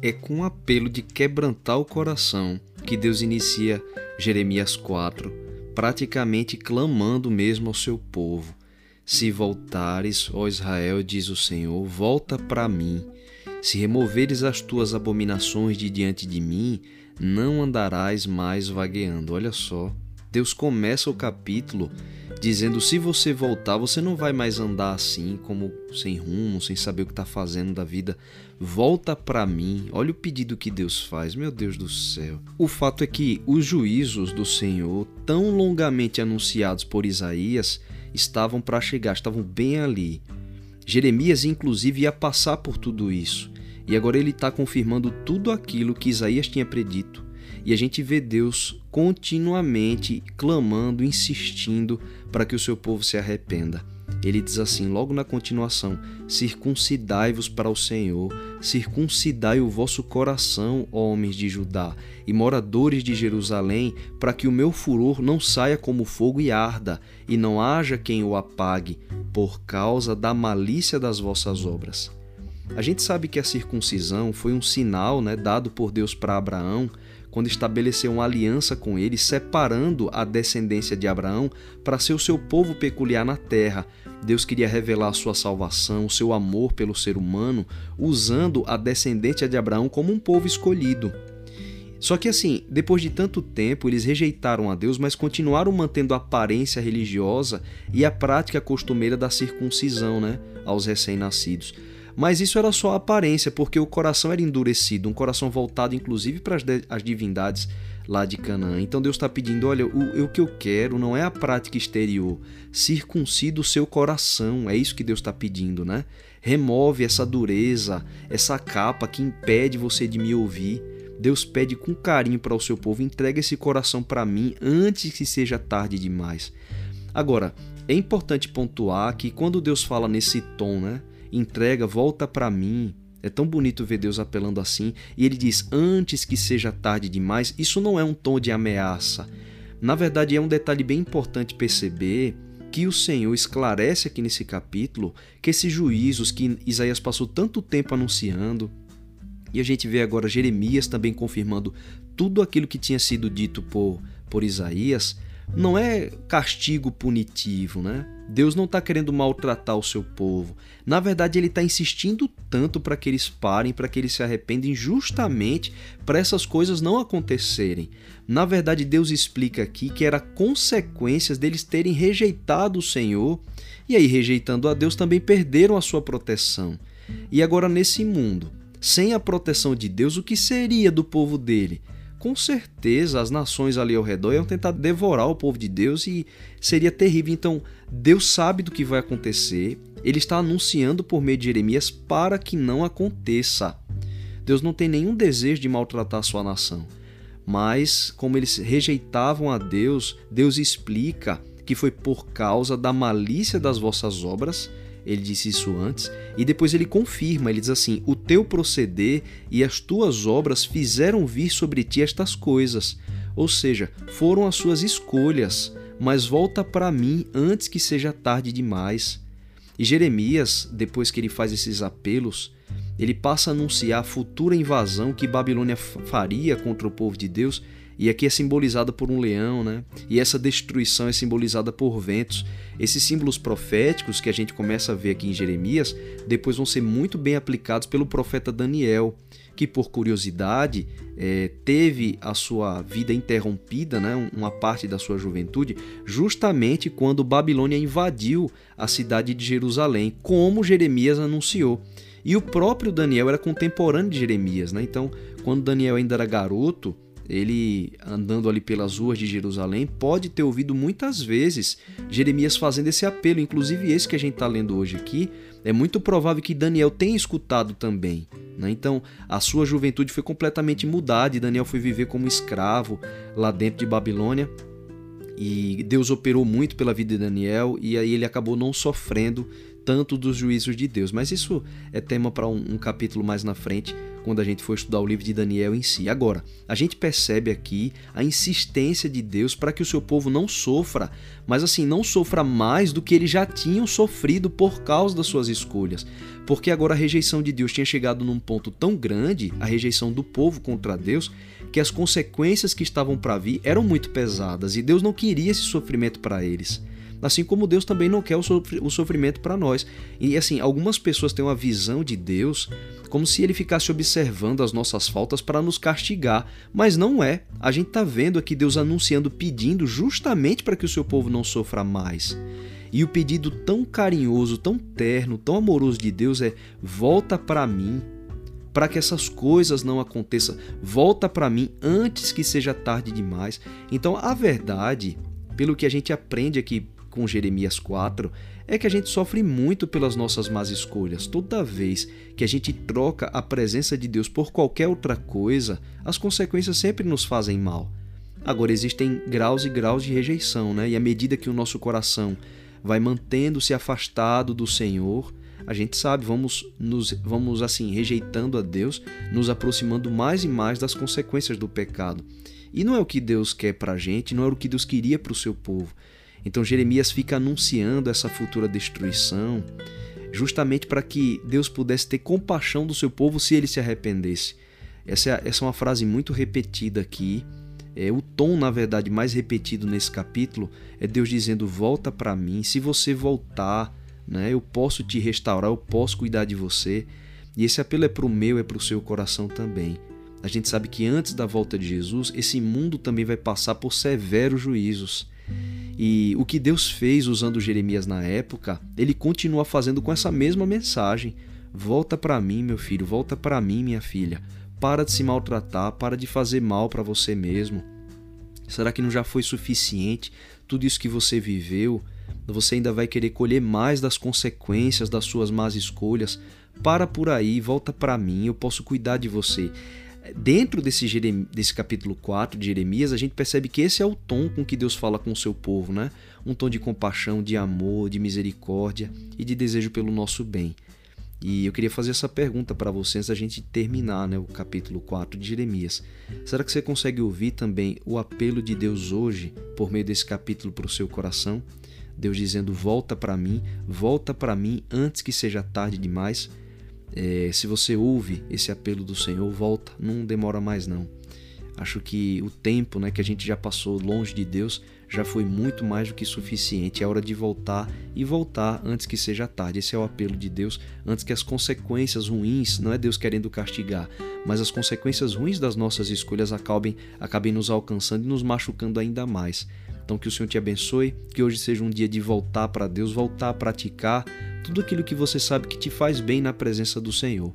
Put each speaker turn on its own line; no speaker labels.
é com um apelo de quebrantar o coração que Deus inicia Jeremias 4, praticamente clamando mesmo ao seu povo. Se voltares, ó Israel, diz o Senhor, volta para mim. Se removeres as tuas abominações de diante de mim, não andarás mais vagueando. Olha só, Deus começa o capítulo dizendo: se você voltar, você não vai mais andar assim, como sem rumo, sem saber o que está fazendo da vida. Volta para mim. Olha o pedido que Deus faz, meu Deus do céu. O fato é que os juízos do Senhor, tão longamente anunciados por Isaías, estavam para chegar, estavam bem ali. Jeremias, inclusive, ia passar por tudo isso. E agora ele está confirmando tudo aquilo que Isaías tinha predito. E a gente vê Deus continuamente clamando, insistindo para que o seu povo se arrependa. Ele diz assim, logo na continuação: Circuncidai-vos para o Senhor, circuncidai o vosso coração, homens de Judá e moradores de Jerusalém, para que o meu furor não saia como fogo e arda, e não haja quem o apague, por causa da malícia das vossas obras. A gente sabe que a circuncisão foi um sinal né, dado por Deus para Abraão quando estabeleceu uma aliança com ele, separando a descendência de Abraão para ser o seu povo peculiar na terra. Deus queria revelar sua salvação, o seu amor pelo ser humano, usando a descendência de Abraão como um povo escolhido. Só que assim, depois de tanto tempo, eles rejeitaram a Deus, mas continuaram mantendo a aparência religiosa e a prática costumeira da circuncisão, né, aos recém-nascidos. Mas isso era só aparência, porque o coração era endurecido, um coração voltado inclusive para as, divindades lá de Canaã. Então Deus está pedindo: olha, o, o que eu quero não é a prática exterior, circuncida o seu coração. É isso que Deus está pedindo, né? Remove essa dureza, essa capa que impede você de me ouvir. Deus pede com carinho para o seu povo: entrega esse coração para mim antes que seja tarde demais. Agora, é importante pontuar que quando Deus fala nesse tom, né? Entrega, volta para mim. É tão bonito ver Deus apelando assim. E ele diz: Antes que seja tarde demais. Isso não é um tom de ameaça. Na verdade, é um detalhe bem importante perceber que o Senhor esclarece aqui nesse capítulo que esses juízos que Isaías passou tanto tempo anunciando, e a gente vê agora Jeremias também confirmando tudo aquilo que tinha sido dito por, por Isaías, não é castigo punitivo, né? Deus não está querendo maltratar o seu povo. Na verdade, ele está insistindo tanto para que eles parem, para que eles se arrependem, justamente para essas coisas não acontecerem. Na verdade, Deus explica aqui que era consequências deles terem rejeitado o Senhor e aí, rejeitando a Deus, também perderam a sua proteção. E agora, nesse mundo, sem a proteção de Deus, o que seria do povo dele? Com certeza as nações ali ao redor iam tentar devorar o povo de Deus e seria terrível. Então, Deus sabe do que vai acontecer, ele está anunciando por meio de Jeremias para que não aconteça. Deus não tem nenhum desejo de maltratar a sua nação. Mas, como eles rejeitavam a Deus, Deus explica que foi por causa da malícia das vossas obras ele disse isso antes, e depois ele confirma, ele diz assim: O teu proceder e as tuas obras fizeram vir sobre ti estas coisas. Ou seja, foram as suas escolhas, mas volta para mim antes que seja tarde demais. E Jeremias, depois que ele faz esses apelos, ele passa a anunciar a futura invasão que Babilônia faria contra o povo de Deus e aqui é simbolizada por um leão, né? E essa destruição é simbolizada por ventos. Esses símbolos proféticos que a gente começa a ver aqui em Jeremias, depois vão ser muito bem aplicados pelo profeta Daniel, que por curiosidade é, teve a sua vida interrompida, né? uma parte da sua juventude, justamente quando Babilônia invadiu a cidade de Jerusalém, como Jeremias anunciou. E o próprio Daniel era contemporâneo de Jeremias, né? Então, quando Daniel ainda era garoto, ele andando ali pelas ruas de Jerusalém, pode ter ouvido muitas vezes Jeremias fazendo esse apelo, inclusive esse que a gente está lendo hoje aqui. É muito provável que Daniel tenha escutado também. Né? Então, a sua juventude foi completamente mudada e Daniel foi viver como escravo lá dentro de Babilônia. E Deus operou muito pela vida de Daniel e aí ele acabou não sofrendo tanto dos juízos de Deus. Mas isso é tema para um, um capítulo mais na frente, quando a gente for estudar o livro de Daniel em si. Agora, a gente percebe aqui a insistência de Deus para que o seu povo não sofra, mas assim, não sofra mais do que eles já tinham sofrido por causa das suas escolhas. Porque agora a rejeição de Deus tinha chegado num ponto tão grande, a rejeição do povo contra Deus, que as consequências que estavam para vir eram muito pesadas e Deus não queria esse sofrimento para eles. Assim como Deus também não quer o sofrimento para nós. E assim, algumas pessoas têm uma visão de Deus como se ele ficasse observando as nossas faltas para nos castigar, mas não é. A gente está vendo aqui Deus anunciando, pedindo justamente para que o seu povo não sofra mais. E o pedido tão carinhoso, tão terno, tão amoroso de Deus é: volta para mim, para que essas coisas não aconteçam. Volta para mim antes que seja tarde demais. Então, a verdade, pelo que a gente aprende aqui com Jeremias 4 é que a gente sofre muito pelas nossas más escolhas. Toda vez que a gente troca a presença de Deus por qualquer outra coisa, as consequências sempre nos fazem mal. Agora, existem graus e graus de rejeição, né? E à medida que o nosso coração vai mantendo-se afastado do Senhor, a gente sabe, vamos nos vamos assim rejeitando a Deus, nos aproximando mais e mais das consequências do pecado. E não é o que Deus quer para a gente, não é o que Deus queria para o seu povo. Então Jeremias fica anunciando essa futura destruição, justamente para que Deus pudesse ter compaixão do seu povo se ele se arrependesse. Essa é, essa é uma frase muito repetida aqui. É, o tom, na verdade, mais repetido nesse capítulo é Deus dizendo: Volta para mim. Se você voltar, né, eu posso te restaurar, eu posso cuidar de você. E esse apelo é para o meu, é para o seu coração também. A gente sabe que antes da volta de Jesus, esse mundo também vai passar por severos juízos. E o que Deus fez usando Jeremias na época, ele continua fazendo com essa mesma mensagem. Volta para mim, meu filho, volta para mim, minha filha. Para de se maltratar, para de fazer mal para você mesmo. Será que não já foi suficiente tudo isso que você viveu? Você ainda vai querer colher mais das consequências das suas más escolhas? Para por aí, volta para mim, eu posso cuidar de você dentro desse, desse capítulo 4 de Jeremias, a gente percebe que esse é o tom com que Deus fala com o seu povo, né? Um tom de compaixão, de amor, de misericórdia e de desejo pelo nosso bem. E eu queria fazer essa pergunta para você antes da gente terminar né, o capítulo 4 de Jeremias. Será que você consegue ouvir também o apelo de Deus hoje por meio desse capítulo para o seu coração? Deus dizendo: Volta para mim, volta para mim antes que seja tarde demais. É, se você ouve esse apelo do Senhor, volta, não demora mais não. Acho que o tempo né, que a gente já passou longe de Deus já foi muito mais do que suficiente. É hora de voltar e voltar antes que seja tarde. Esse é o apelo de Deus, antes que as consequências ruins, não é Deus querendo castigar, mas as consequências ruins das nossas escolhas acabem, acabem nos alcançando e nos machucando ainda mais. Então que o Senhor te abençoe, que hoje seja um dia de voltar para Deus, voltar a praticar tudo aquilo que você sabe que te faz bem na presença do Senhor.